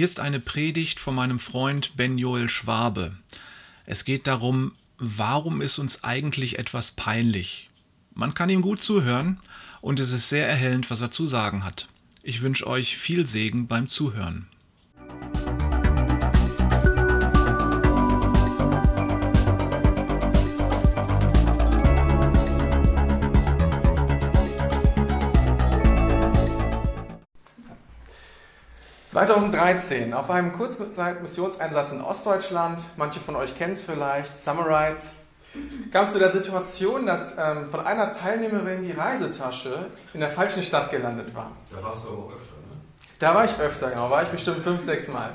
Hier ist eine Predigt von meinem Freund Ben Joel Schwabe. Es geht darum, warum ist uns eigentlich etwas peinlich? Man kann ihm gut zuhören und es ist sehr erhellend, was er zu sagen hat. Ich wünsche euch viel Segen beim Zuhören. 2013 auf einem Kurzmissionseinsatz in Ostdeutschland, manche von euch kennen es vielleicht, Summerites, kam es zu der Situation, dass ähm, von einer Teilnehmerin die Reisetasche in der falschen Stadt gelandet war. Da warst du aber auch öfter, ne? Da war ich öfter, genau, war ich bestimmt fünf, sechs Mal.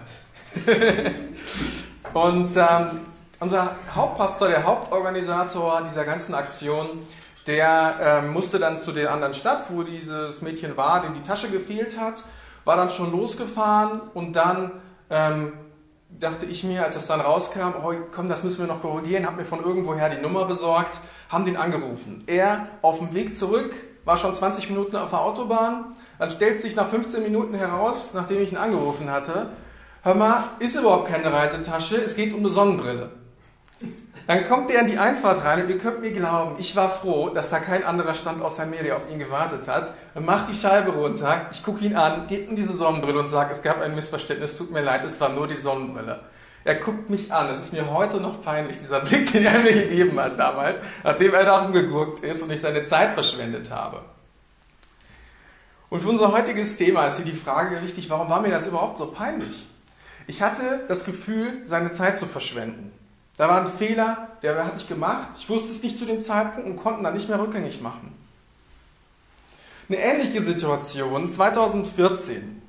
Und ähm, unser Hauptpastor, der Hauptorganisator dieser ganzen Aktion, der ähm, musste dann zu der anderen Stadt, wo dieses Mädchen war, dem die Tasche gefehlt hat war dann schon losgefahren und dann ähm, dachte ich mir, als es dann rauskam, oh, komm, das müssen wir noch korrigieren, habe mir von irgendwoher die Nummer besorgt, haben den angerufen. Er auf dem Weg zurück, war schon 20 Minuten auf der Autobahn, dann stellt sich nach 15 Minuten heraus, nachdem ich ihn angerufen hatte, hör mal, ist überhaupt keine Reisetasche, es geht um eine Sonnenbrille. Dann kommt er in die Einfahrt rein und ihr könnt mir glauben, ich war froh, dass da kein anderer Stand außer mir, der auf ihn gewartet hat. Macht die Scheibe runter, ich gucke ihn an, geht in diese Sonnenbrille und sagt, es gab ein Missverständnis, tut mir leid, es war nur die Sonnenbrille. Er guckt mich an, es ist mir heute noch peinlich, dieser Blick, den er mir gegeben hat damals, nachdem er darum geguckt ist und ich seine Zeit verschwendet habe. Und für unser heutiges Thema ist hier die Frage wichtig, warum war mir das überhaupt so peinlich? Ich hatte das Gefühl, seine Zeit zu verschwenden. Da war ein Fehler, der hatte ich gemacht. Ich wusste es nicht zu dem Zeitpunkt und konnte dann nicht mehr rückgängig machen. Eine ähnliche Situation 2014.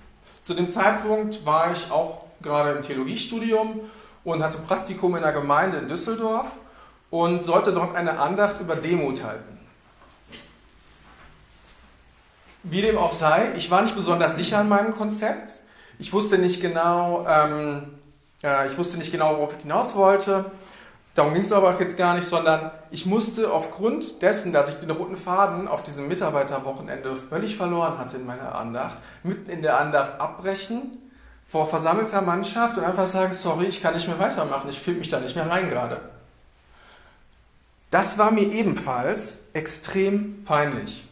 Zu dem Zeitpunkt war ich auch gerade im Theologiestudium und hatte Praktikum in einer Gemeinde in Düsseldorf und sollte dort eine Andacht über Demut halten. Wie dem auch sei, ich war nicht besonders sicher an meinem Konzept. Ich wusste nicht genau, ähm, äh, ich wusste nicht genau, worauf ich hinaus wollte. Darum ging es aber auch jetzt gar nicht, sondern ich musste aufgrund dessen, dass ich den roten Faden auf diesem Mitarbeiterwochenende völlig verloren hatte in meiner Andacht, mitten in der Andacht abbrechen, vor versammelter Mannschaft und einfach sagen, sorry, ich kann nicht mehr weitermachen, ich fühle mich da nicht mehr rein gerade. Das war mir ebenfalls extrem peinlich.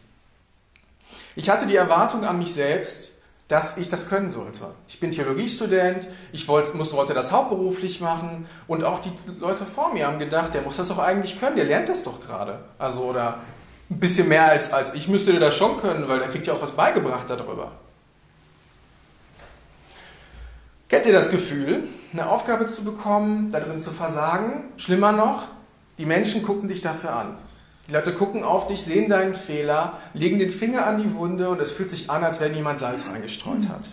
Ich hatte die Erwartung an mich selbst, dass ich das können sollte. Ich bin Theologiestudent, ich wollte, muss, wollte das hauptberuflich machen und auch die Leute vor mir haben gedacht, der muss das doch eigentlich können, der lernt das doch gerade. Also oder ein bisschen mehr als, als ich müsste das schon können, weil der kriegt ja auch was beigebracht darüber. Kennt ihr das Gefühl, eine Aufgabe zu bekommen, darin zu versagen? Schlimmer noch, die Menschen gucken dich dafür an. Die Leute gucken auf dich, sehen deinen Fehler, legen den Finger an die Wunde und es fühlt sich an, als wenn jemand Salz reingestreut hat.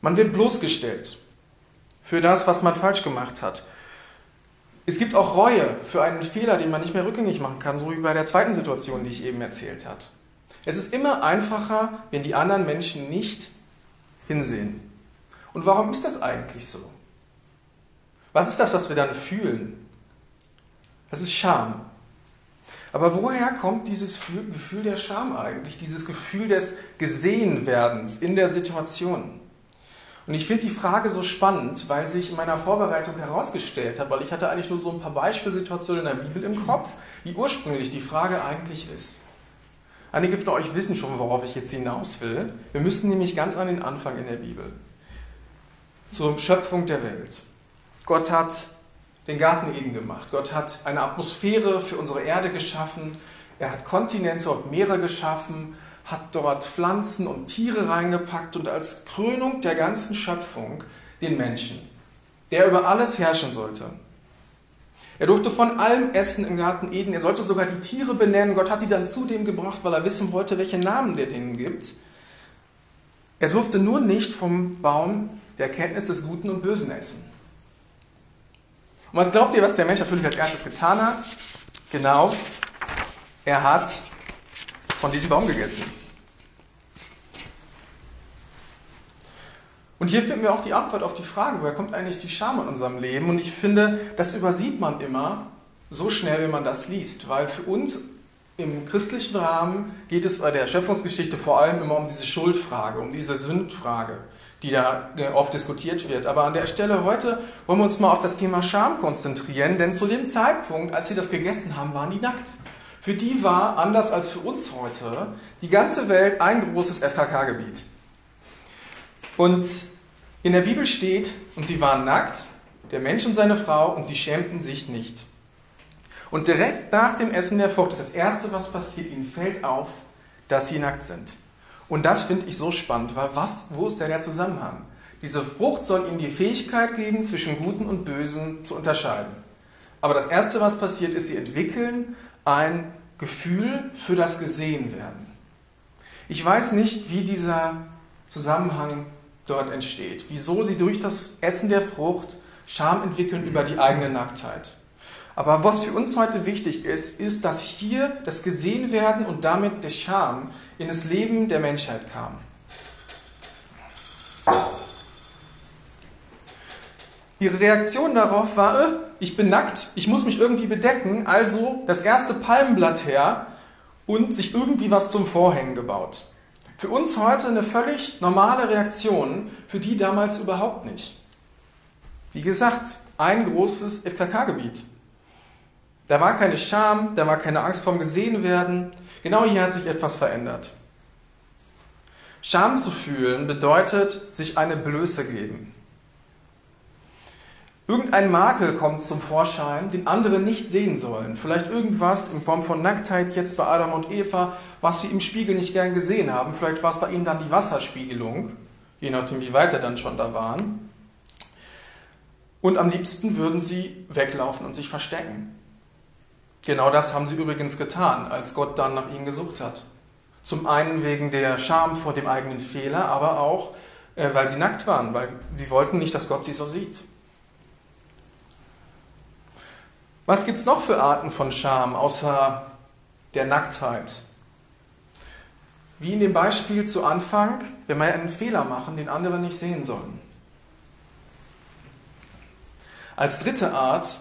Man wird bloßgestellt für das, was man falsch gemacht hat. Es gibt auch Reue für einen Fehler, den man nicht mehr rückgängig machen kann, so wie bei der zweiten Situation, die ich eben erzählt habe. Es ist immer einfacher, wenn die anderen Menschen nicht hinsehen. Und warum ist das eigentlich so? Was ist das, was wir dann fühlen? Das ist Scham. Aber woher kommt dieses Gefühl der Scham eigentlich? Dieses Gefühl des Gesehenwerdens in der Situation? Und ich finde die Frage so spannend, weil sich in meiner Vorbereitung herausgestellt hat, weil ich hatte eigentlich nur so ein paar Beispielsituationen in der Bibel im Kopf, wie ursprünglich die Frage eigentlich ist. Einige von euch wissen schon, worauf ich jetzt hinaus will. Wir müssen nämlich ganz an den Anfang in der Bibel. Zur Schöpfung der Welt. Gott hat den Garten Eden gemacht. Gott hat eine Atmosphäre für unsere Erde geschaffen. Er hat Kontinente und Meere geschaffen, hat dort Pflanzen und Tiere reingepackt und als Krönung der ganzen Schöpfung den Menschen, der über alles herrschen sollte. Er durfte von allem essen im Garten Eden. Er sollte sogar die Tiere benennen. Gott hat die dann zu dem gebracht, weil er wissen wollte, welche Namen der denen gibt. Er durfte nur nicht vom Baum der Erkenntnis des Guten und Bösen essen. Und was glaubt ihr, was der Mensch natürlich als erstes getan hat? Genau, er hat von diesem Baum gegessen. Und hier finden wir auch die Antwort auf die Frage, woher kommt eigentlich die Scham in unserem Leben? Und ich finde, das übersieht man immer so schnell, wenn man das liest, weil für uns im christlichen Rahmen geht es bei der Schöpfungsgeschichte vor allem immer um diese Schuldfrage, um diese Sündfrage, die da äh, oft diskutiert wird. Aber an der Stelle heute wollen wir uns mal auf das Thema Scham konzentrieren, denn zu dem Zeitpunkt, als sie das gegessen haben, waren die nackt. Für die war, anders als für uns heute, die ganze Welt ein großes FKK-Gebiet. Und in der Bibel steht, und sie waren nackt, der Mensch und seine Frau, und sie schämten sich nicht. Und direkt nach dem Essen der Frucht ist das Erste, was passiert, ihnen fällt auf, dass sie nackt sind. Und das finde ich so spannend, weil was, wo ist denn der Zusammenhang? Diese Frucht soll ihnen die Fähigkeit geben, zwischen Guten und Bösen zu unterscheiden. Aber das Erste, was passiert, ist, sie entwickeln ein Gefühl für das Gesehenwerden. Ich weiß nicht, wie dieser Zusammenhang dort entsteht, wieso sie durch das Essen der Frucht Scham entwickeln über die eigene Nacktheit. Aber was für uns heute wichtig ist, ist, dass hier das Gesehenwerden und damit der Scham in das Leben der Menschheit kam. Ihre Reaktion darauf war, äh, ich bin nackt, ich muss mich irgendwie bedecken, also das erste Palmenblatt her und sich irgendwie was zum Vorhängen gebaut. Für uns heute eine völlig normale Reaktion, für die damals überhaupt nicht. Wie gesagt, ein großes FKK-Gebiet. Da war keine Scham, da war keine Angst vorm Gesehenwerden. Genau hier hat sich etwas verändert. Scham zu fühlen bedeutet, sich eine Blöße geben. Irgendein Makel kommt zum Vorschein, den andere nicht sehen sollen. Vielleicht irgendwas in Form von Nacktheit jetzt bei Adam und Eva, was sie im Spiegel nicht gern gesehen haben. Vielleicht war es bei ihnen dann die Wasserspiegelung, je nachdem, wie weit er dann schon da waren. Und am liebsten würden sie weglaufen und sich verstecken. Genau das haben sie übrigens getan, als Gott dann nach ihnen gesucht hat. Zum einen wegen der Scham vor dem eigenen Fehler, aber auch, äh, weil sie nackt waren, weil sie wollten nicht, dass Gott sie so sieht. Was gibt es noch für Arten von Scham außer der Nacktheit? Wie in dem Beispiel zu Anfang, wenn wir einen Fehler machen, den andere nicht sehen sollen. Als dritte Art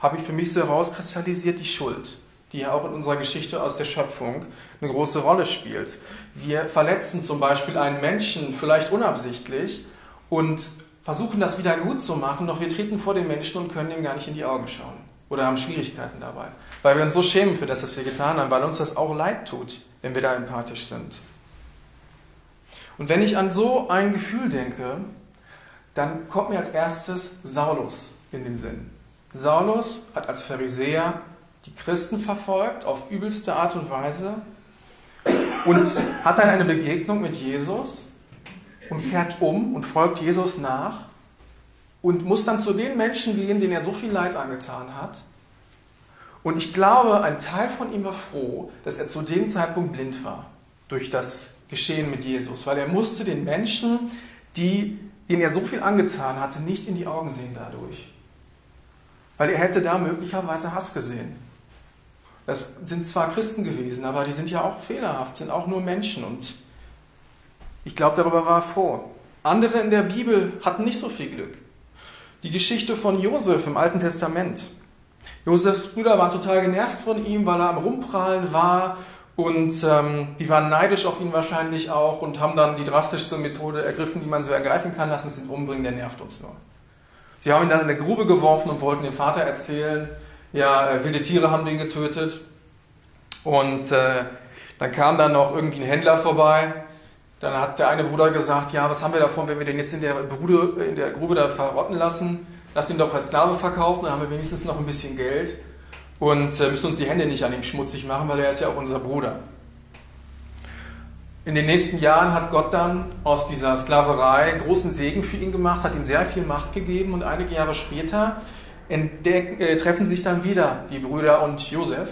habe ich für mich so herauskristallisiert die Schuld, die ja auch in unserer Geschichte aus der Schöpfung eine große Rolle spielt. Wir verletzen zum Beispiel einen Menschen vielleicht unabsichtlich und versuchen das wieder gut zu machen, doch wir treten vor den Menschen und können ihm gar nicht in die Augen schauen oder haben Schwierigkeiten dabei. Weil wir uns so schämen für das, was wir getan haben, weil uns das auch leid tut, wenn wir da empathisch sind. Und wenn ich an so ein Gefühl denke, dann kommt mir als erstes Saulus in den Sinn. Saulus hat als Pharisäer die Christen verfolgt auf übelste Art und Weise und hat dann eine Begegnung mit Jesus und kehrt um und folgt Jesus nach und muss dann zu den Menschen gehen, denen er so viel Leid angetan hat. Und ich glaube, ein Teil von ihm war froh, dass er zu dem Zeitpunkt blind war durch das Geschehen mit Jesus, weil er musste den Menschen, die, denen er so viel angetan hatte, nicht in die Augen sehen dadurch. Weil er hätte da möglicherweise Hass gesehen. Das sind zwar Christen gewesen, aber die sind ja auch fehlerhaft, sind auch nur Menschen und ich glaube, darüber war er froh. Andere in der Bibel hatten nicht so viel Glück. Die Geschichte von Josef im Alten Testament. Josefs Brüder waren total genervt von ihm, weil er am Rumprallen war und ähm, die waren neidisch auf ihn wahrscheinlich auch und haben dann die drastischste Methode ergriffen, die man so ergreifen kann, lassen uns ihn umbringen, der nervt uns nur. Sie haben ihn dann in eine Grube geworfen und wollten dem Vater erzählen, ja, äh, wilde Tiere haben den getötet. Und äh, dann kam dann noch irgendwie ein Händler vorbei dann hat der eine Bruder gesagt, ja, was haben wir davon, wenn wir den jetzt in der, Brude, in der Grube da verrotten lassen? Lass ihn doch als Sklave verkaufen, dann haben wir wenigstens noch ein bisschen Geld und äh, müssen uns die Hände nicht an ihm schmutzig machen, weil er ist ja auch unser Bruder. In den nächsten Jahren hat Gott dann aus dieser Sklaverei großen Segen für ihn gemacht, hat ihm sehr viel Macht gegeben und einige Jahre später entdeck, äh, treffen sich dann wieder die Brüder und Josef.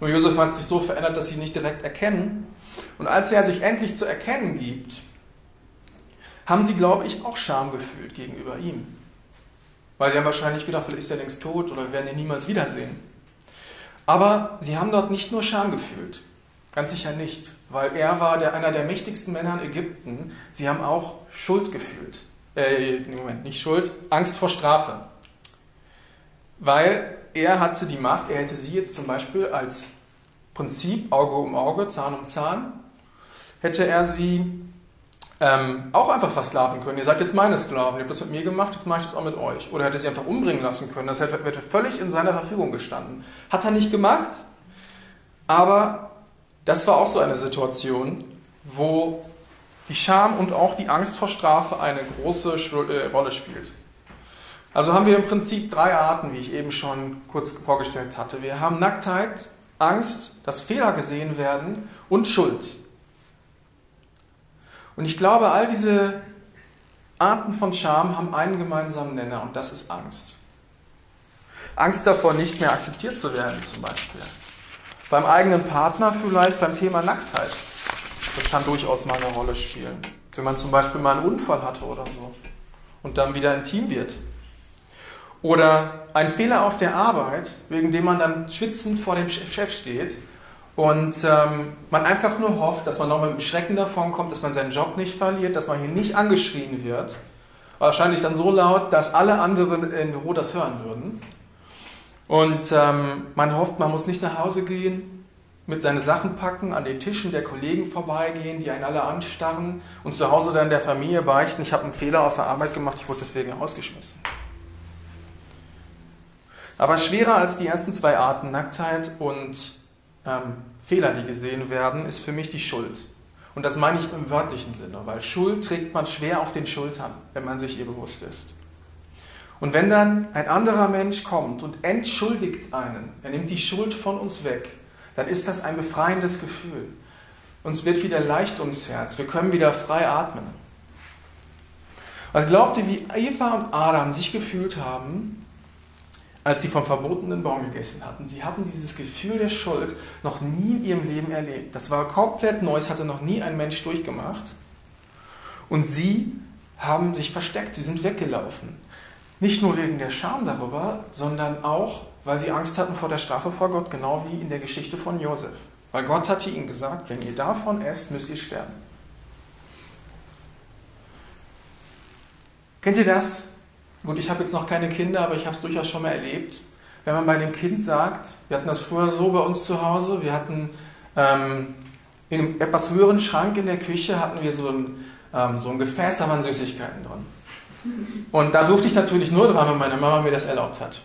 Nur Josef hat sich so verändert, dass sie ihn nicht direkt erkennen. Und als er sich endlich zu erkennen gibt, haben sie, glaube ich, auch Scham gefühlt gegenüber ihm. Weil sie haben wahrscheinlich gedacht, vielleicht ist er längst tot oder wir werden ihn niemals wiedersehen. Aber sie haben dort nicht nur Scham gefühlt. Ganz sicher nicht. Weil er war der, einer der mächtigsten Männer in Ägypten. Sie haben auch Schuld gefühlt. Äh, Moment, nicht Schuld, Angst vor Strafe. Weil er hatte die Macht, er hätte sie jetzt zum Beispiel als Prinzip Auge um Auge, Zahn um Zahn, hätte er sie ähm, auch einfach versklaven können. Ihr seid jetzt meine Sklaven, ihr habt das mit mir gemacht, jetzt mache ich das auch mit euch. Oder hätte sie einfach umbringen lassen können, das hätte, hätte völlig in seiner Verfügung gestanden. Hat er nicht gemacht, aber das war auch so eine Situation, wo die Scham und auch die Angst vor Strafe eine große äh, Rolle spielt. Also haben wir im Prinzip drei Arten, wie ich eben schon kurz vorgestellt hatte. Wir haben Nacktheit, Angst, dass Fehler gesehen werden und Schuld. Und ich glaube, all diese Arten von Scham haben einen gemeinsamen Nenner und das ist Angst. Angst davor, nicht mehr akzeptiert zu werden zum Beispiel. Beim eigenen Partner vielleicht beim Thema Nacktheit. Das kann durchaus mal eine Rolle spielen. Wenn man zum Beispiel mal einen Unfall hatte oder so und dann wieder intim wird. Oder ein Fehler auf der Arbeit, wegen dem man dann schwitzend vor dem Chef steht und ähm, man einfach nur hofft, dass man noch mit dem Schrecken davon kommt, dass man seinen Job nicht verliert, dass man hier nicht angeschrien wird. Wahrscheinlich dann so laut, dass alle anderen im Büro das hören würden. Und ähm, man hofft, man muss nicht nach Hause gehen, mit seinen Sachen packen, an den Tischen der Kollegen vorbeigehen, die einen alle anstarren und zu Hause dann der Familie beichten, ich habe einen Fehler auf der Arbeit gemacht, ich wurde deswegen rausgeschmissen. Aber schwerer als die ersten zwei Arten, Nacktheit und ähm, Fehler, die gesehen werden, ist für mich die Schuld. Und das meine ich im wörtlichen Sinne, weil Schuld trägt man schwer auf den Schultern, wenn man sich ihr bewusst ist. Und wenn dann ein anderer Mensch kommt und entschuldigt einen, er nimmt die Schuld von uns weg, dann ist das ein befreiendes Gefühl. Uns wird wieder leicht ums Herz, wir können wieder frei atmen. Was glaubt ihr, wie Eva und Adam sich gefühlt haben, als sie vom verbotenen Baum gegessen hatten. Sie hatten dieses Gefühl der Schuld noch nie in ihrem Leben erlebt. Das war komplett neu, das hatte noch nie ein Mensch durchgemacht. Und sie haben sich versteckt, sie sind weggelaufen. Nicht nur wegen der Scham darüber, sondern auch, weil sie Angst hatten vor der Strafe vor Gott, genau wie in der Geschichte von Josef. Weil Gott hatte ihnen gesagt, wenn ihr davon esst, müsst ihr sterben. Kennt ihr das? Gut, ich habe jetzt noch keine Kinder, aber ich habe es durchaus schon mal erlebt. Wenn man bei einem Kind sagt, wir hatten das früher so bei uns zu Hause, wir hatten ähm, in einem etwas höheren Schrank in der Küche hatten wir so ein, ähm, so ein Gefäß, da waren Süßigkeiten drin. Und da durfte ich natürlich nur dran, wenn meine Mama mir das erlaubt hat.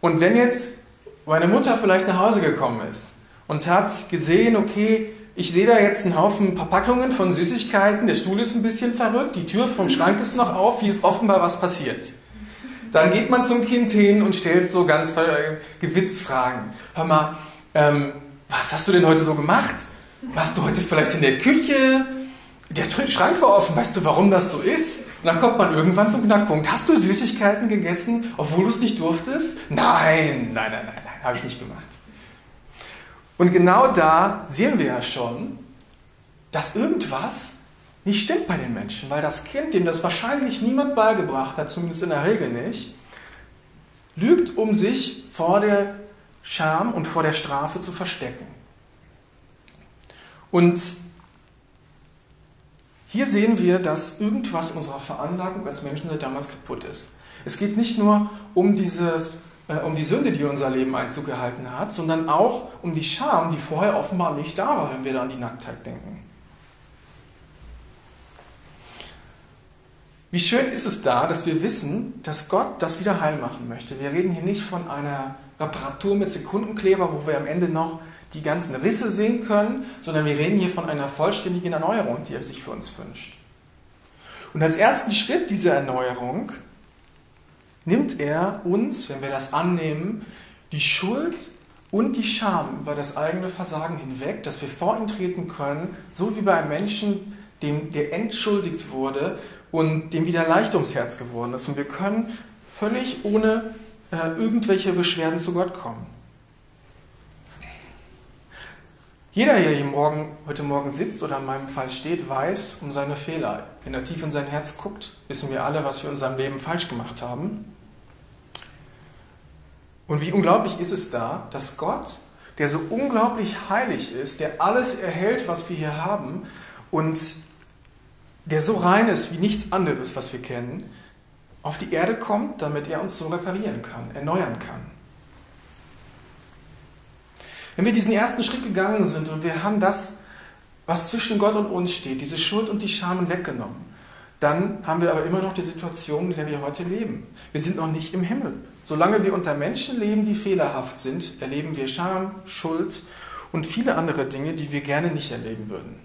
Und wenn jetzt meine Mutter vielleicht nach Hause gekommen ist und hat gesehen, okay, ich sehe da jetzt einen Haufen Verpackungen von Süßigkeiten, der Stuhl ist ein bisschen verrückt, die Tür vom Schrank ist noch auf, hier ist offenbar was passiert. Dann geht man zum Kind hin und stellt so ganz äh, gewitzt Fragen. Hör mal, ähm, was hast du denn heute so gemacht? Warst du heute vielleicht in der Küche? Der Schrank war offen, weißt du, warum das so ist? Und dann kommt man irgendwann zum Knackpunkt. Hast du Süßigkeiten gegessen, obwohl du es nicht durftest? Nein, nein, nein, nein, nein, habe ich nicht gemacht. Und genau da sehen wir ja schon, dass irgendwas nicht stimmt bei den Menschen, weil das Kind, dem das wahrscheinlich niemand beigebracht hat, zumindest in der Regel nicht, lügt, um sich vor der Scham und vor der Strafe zu verstecken. Und hier sehen wir, dass irgendwas in unserer Veranlagung als Menschen seit damals kaputt ist. Es geht nicht nur um dieses äh, um die Sünde, die unser Leben Einzug gehalten hat, sondern auch um die Scham, die vorher offenbar nicht da war, wenn wir da an die Nacktheit denken. Wie schön ist es da, dass wir wissen, dass Gott das wieder heil machen möchte. Wir reden hier nicht von einer Reparatur mit Sekundenkleber, wo wir am Ende noch die ganzen Risse sehen können, sondern wir reden hier von einer vollständigen Erneuerung, die er sich für uns wünscht. Und als ersten Schritt dieser Erneuerung nimmt er uns, wenn wir das annehmen, die Schuld und die Scham über das eigene Versagen hinweg, dass wir vor ihn treten können, so wie bei einem Menschen, dem, der entschuldigt wurde und dem wieder leicht ums Herz geworden ist. Und wir können völlig ohne äh, irgendwelche Beschwerden zu Gott kommen. Jeder, der hier morgen, heute Morgen sitzt oder in meinem Fall steht, weiß um seine Fehler. Wenn er tief in sein Herz guckt, wissen wir alle, was wir in unserem Leben falsch gemacht haben. Und wie unglaublich ist es da, dass Gott, der so unglaublich heilig ist, der alles erhält, was wir hier haben und der so rein ist wie nichts anderes, was wir kennen, auf die Erde kommt, damit er uns so reparieren kann, erneuern kann. Wenn wir diesen ersten Schritt gegangen sind und wir haben das, was zwischen Gott und uns steht, diese Schuld und die Scham weggenommen, dann haben wir aber immer noch die Situation, in der wir heute leben. Wir sind noch nicht im Himmel. Solange wir unter Menschen leben, die fehlerhaft sind, erleben wir Scham, Schuld und viele andere Dinge, die wir gerne nicht erleben würden.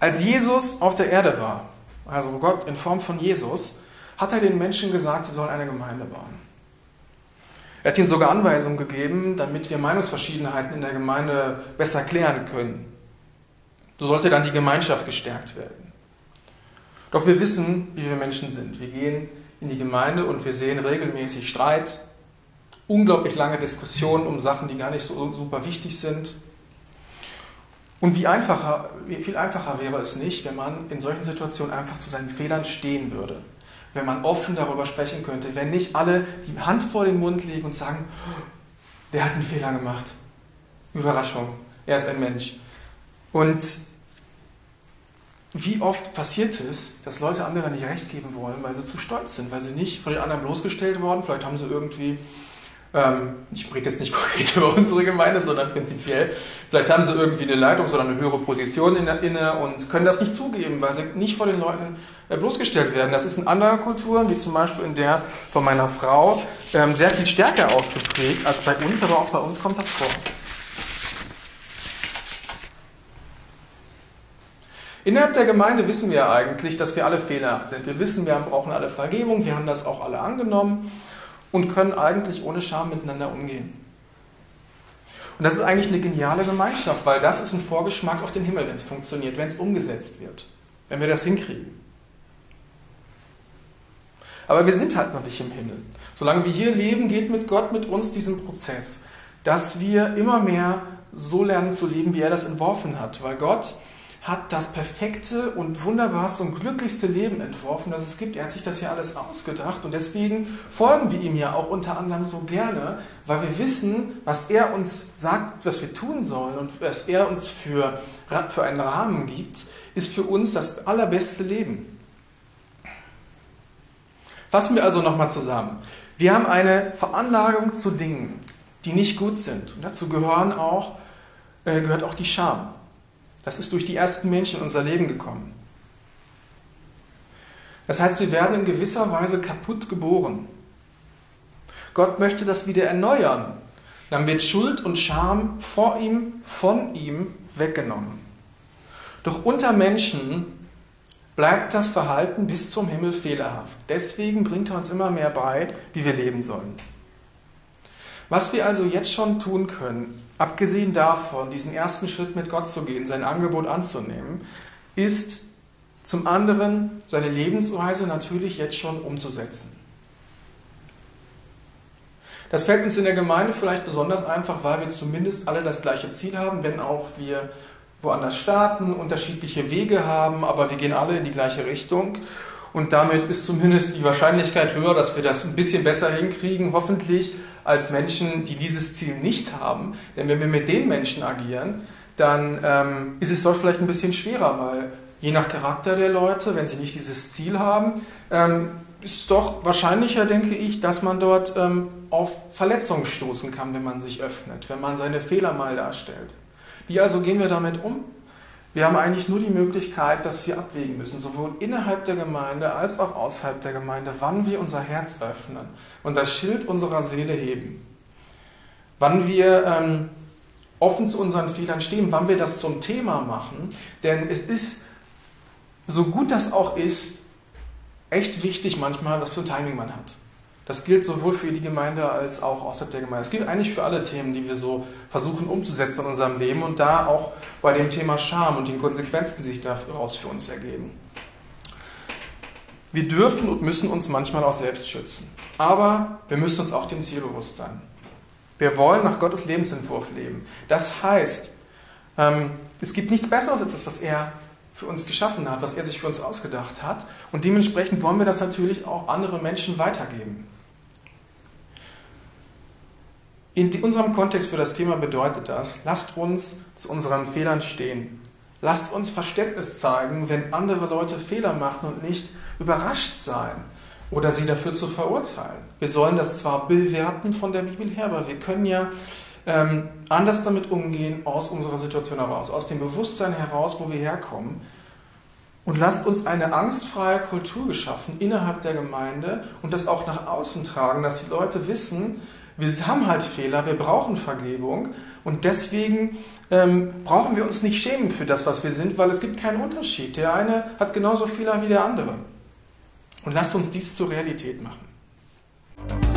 Als Jesus auf der Erde war, also Gott in Form von Jesus, hat er den Menschen gesagt, sie sollen eine Gemeinde bauen. Er hat ihnen sogar Anweisungen gegeben, damit wir Meinungsverschiedenheiten in der Gemeinde besser klären können. So sollte dann die Gemeinschaft gestärkt werden. Doch wir wissen, wie wir Menschen sind. Wir gehen in die Gemeinde und wir sehen regelmäßig Streit, unglaublich lange Diskussionen um Sachen, die gar nicht so super wichtig sind. Und wie, einfacher, viel einfacher wäre es nicht, wenn man in solchen Situationen einfach zu seinen Fehlern stehen würde. Wenn man offen darüber sprechen könnte, wenn nicht alle die Hand vor den Mund legen und sagen, der hat einen Fehler gemacht. Überraschung, er ist ein Mensch. Und wie oft passiert es, dass Leute anderen nicht recht geben wollen, weil sie zu stolz sind, weil sie nicht von den anderen bloßgestellt worden, vielleicht haben sie irgendwie, ich rede jetzt nicht konkret über unsere Gemeinde, sondern prinzipiell, vielleicht haben sie irgendwie eine Leitungs- oder eine höhere Position inne und können das nicht zugeben, weil sie nicht vor den Leuten äh, bloßgestellt werden. Das ist in anderen Kulturen, wie zum Beispiel in der von meiner Frau, ähm, sehr viel stärker ausgeprägt als bei uns, aber auch bei uns kommt das vor. Innerhalb der Gemeinde wissen wir eigentlich, dass wir alle fehlerhaft sind. Wir wissen, wir brauchen alle Vergebung, wir haben das auch alle angenommen und können eigentlich ohne Scham miteinander umgehen. Und das ist eigentlich eine geniale Gemeinschaft, weil das ist ein Vorgeschmack auf den Himmel, wenn es funktioniert, wenn es umgesetzt wird, wenn wir das hinkriegen. Aber wir sind halt noch nicht im Himmel. Solange wir hier leben, geht mit Gott mit uns diesen Prozess, dass wir immer mehr so lernen zu leben, wie er das entworfen hat, weil Gott hat das perfekte und wunderbarste und glücklichste Leben entworfen, das es gibt. Er hat sich das ja alles ausgedacht und deswegen folgen wir ihm ja auch unter anderem so gerne, weil wir wissen, was er uns sagt, was wir tun sollen und was er uns für, für einen Rahmen gibt, ist für uns das allerbeste Leben. Fassen wir also nochmal zusammen. Wir haben eine Veranlagung zu Dingen, die nicht gut sind. Und dazu gehören auch, äh, gehört auch die Scham. Das ist durch die ersten Menschen in unser Leben gekommen. Das heißt, wir werden in gewisser Weise kaputt geboren. Gott möchte das wieder erneuern. Dann wird Schuld und Scham vor ihm, von ihm weggenommen. Doch unter Menschen bleibt das Verhalten bis zum Himmel fehlerhaft. Deswegen bringt er uns immer mehr bei, wie wir leben sollen. Was wir also jetzt schon tun können, abgesehen davon, diesen ersten Schritt mit Gott zu gehen, sein Angebot anzunehmen, ist zum anderen seine Lebensweise natürlich jetzt schon umzusetzen. Das fällt uns in der Gemeinde vielleicht besonders einfach, weil wir zumindest alle das gleiche Ziel haben, wenn auch wir woanders starten, unterschiedliche Wege haben, aber wir gehen alle in die gleiche Richtung. Und damit ist zumindest die Wahrscheinlichkeit höher, dass wir das ein bisschen besser hinkriegen, hoffentlich, als Menschen, die dieses Ziel nicht haben. Denn wenn wir mit den Menschen agieren, dann ähm, ist es dort vielleicht ein bisschen schwerer, weil je nach Charakter der Leute, wenn sie nicht dieses Ziel haben, ähm, ist es doch wahrscheinlicher, denke ich, dass man dort ähm, auf Verletzungen stoßen kann, wenn man sich öffnet, wenn man seine Fehler mal darstellt. Wie also gehen wir damit um? Wir haben eigentlich nur die Möglichkeit, dass wir abwägen müssen, sowohl innerhalb der Gemeinde als auch außerhalb der Gemeinde, wann wir unser Herz öffnen und das Schild unserer Seele heben. Wann wir ähm, offen zu unseren Fehlern stehen, wann wir das zum Thema machen. Denn es ist, so gut das auch ist, echt wichtig manchmal, was für ein Timing man hat. Das gilt sowohl für die Gemeinde als auch außerhalb der Gemeinde. Es gilt eigentlich für alle Themen, die wir so versuchen umzusetzen in unserem Leben und da auch bei dem Thema Scham und den Konsequenzen, die sich daraus für uns ergeben. Wir dürfen und müssen uns manchmal auch selbst schützen. Aber wir müssen uns auch dem Ziel bewusst sein. Wir wollen nach Gottes Lebensentwurf leben. Das heißt, ähm, es gibt nichts Besseres als das, was er für uns geschaffen hat, was er sich für uns ausgedacht hat. Und dementsprechend wollen wir das natürlich auch andere Menschen weitergeben. In unserem Kontext für das Thema bedeutet das, lasst uns zu unseren Fehlern stehen. Lasst uns Verständnis zeigen, wenn andere Leute Fehler machen und nicht überrascht sein oder sie dafür zu verurteilen. Wir sollen das zwar bewerten von der Bibel her, aber wir können ja ähm, anders damit umgehen, aus unserer Situation heraus, aus dem Bewusstsein heraus, wo wir herkommen. Und lasst uns eine angstfreie Kultur geschaffen innerhalb der Gemeinde und das auch nach außen tragen, dass die Leute wissen, wir haben halt Fehler, wir brauchen Vergebung und deswegen ähm, brauchen wir uns nicht schämen für das, was wir sind, weil es gibt keinen Unterschied. Der eine hat genauso Fehler wie der andere. Und lasst uns dies zur Realität machen.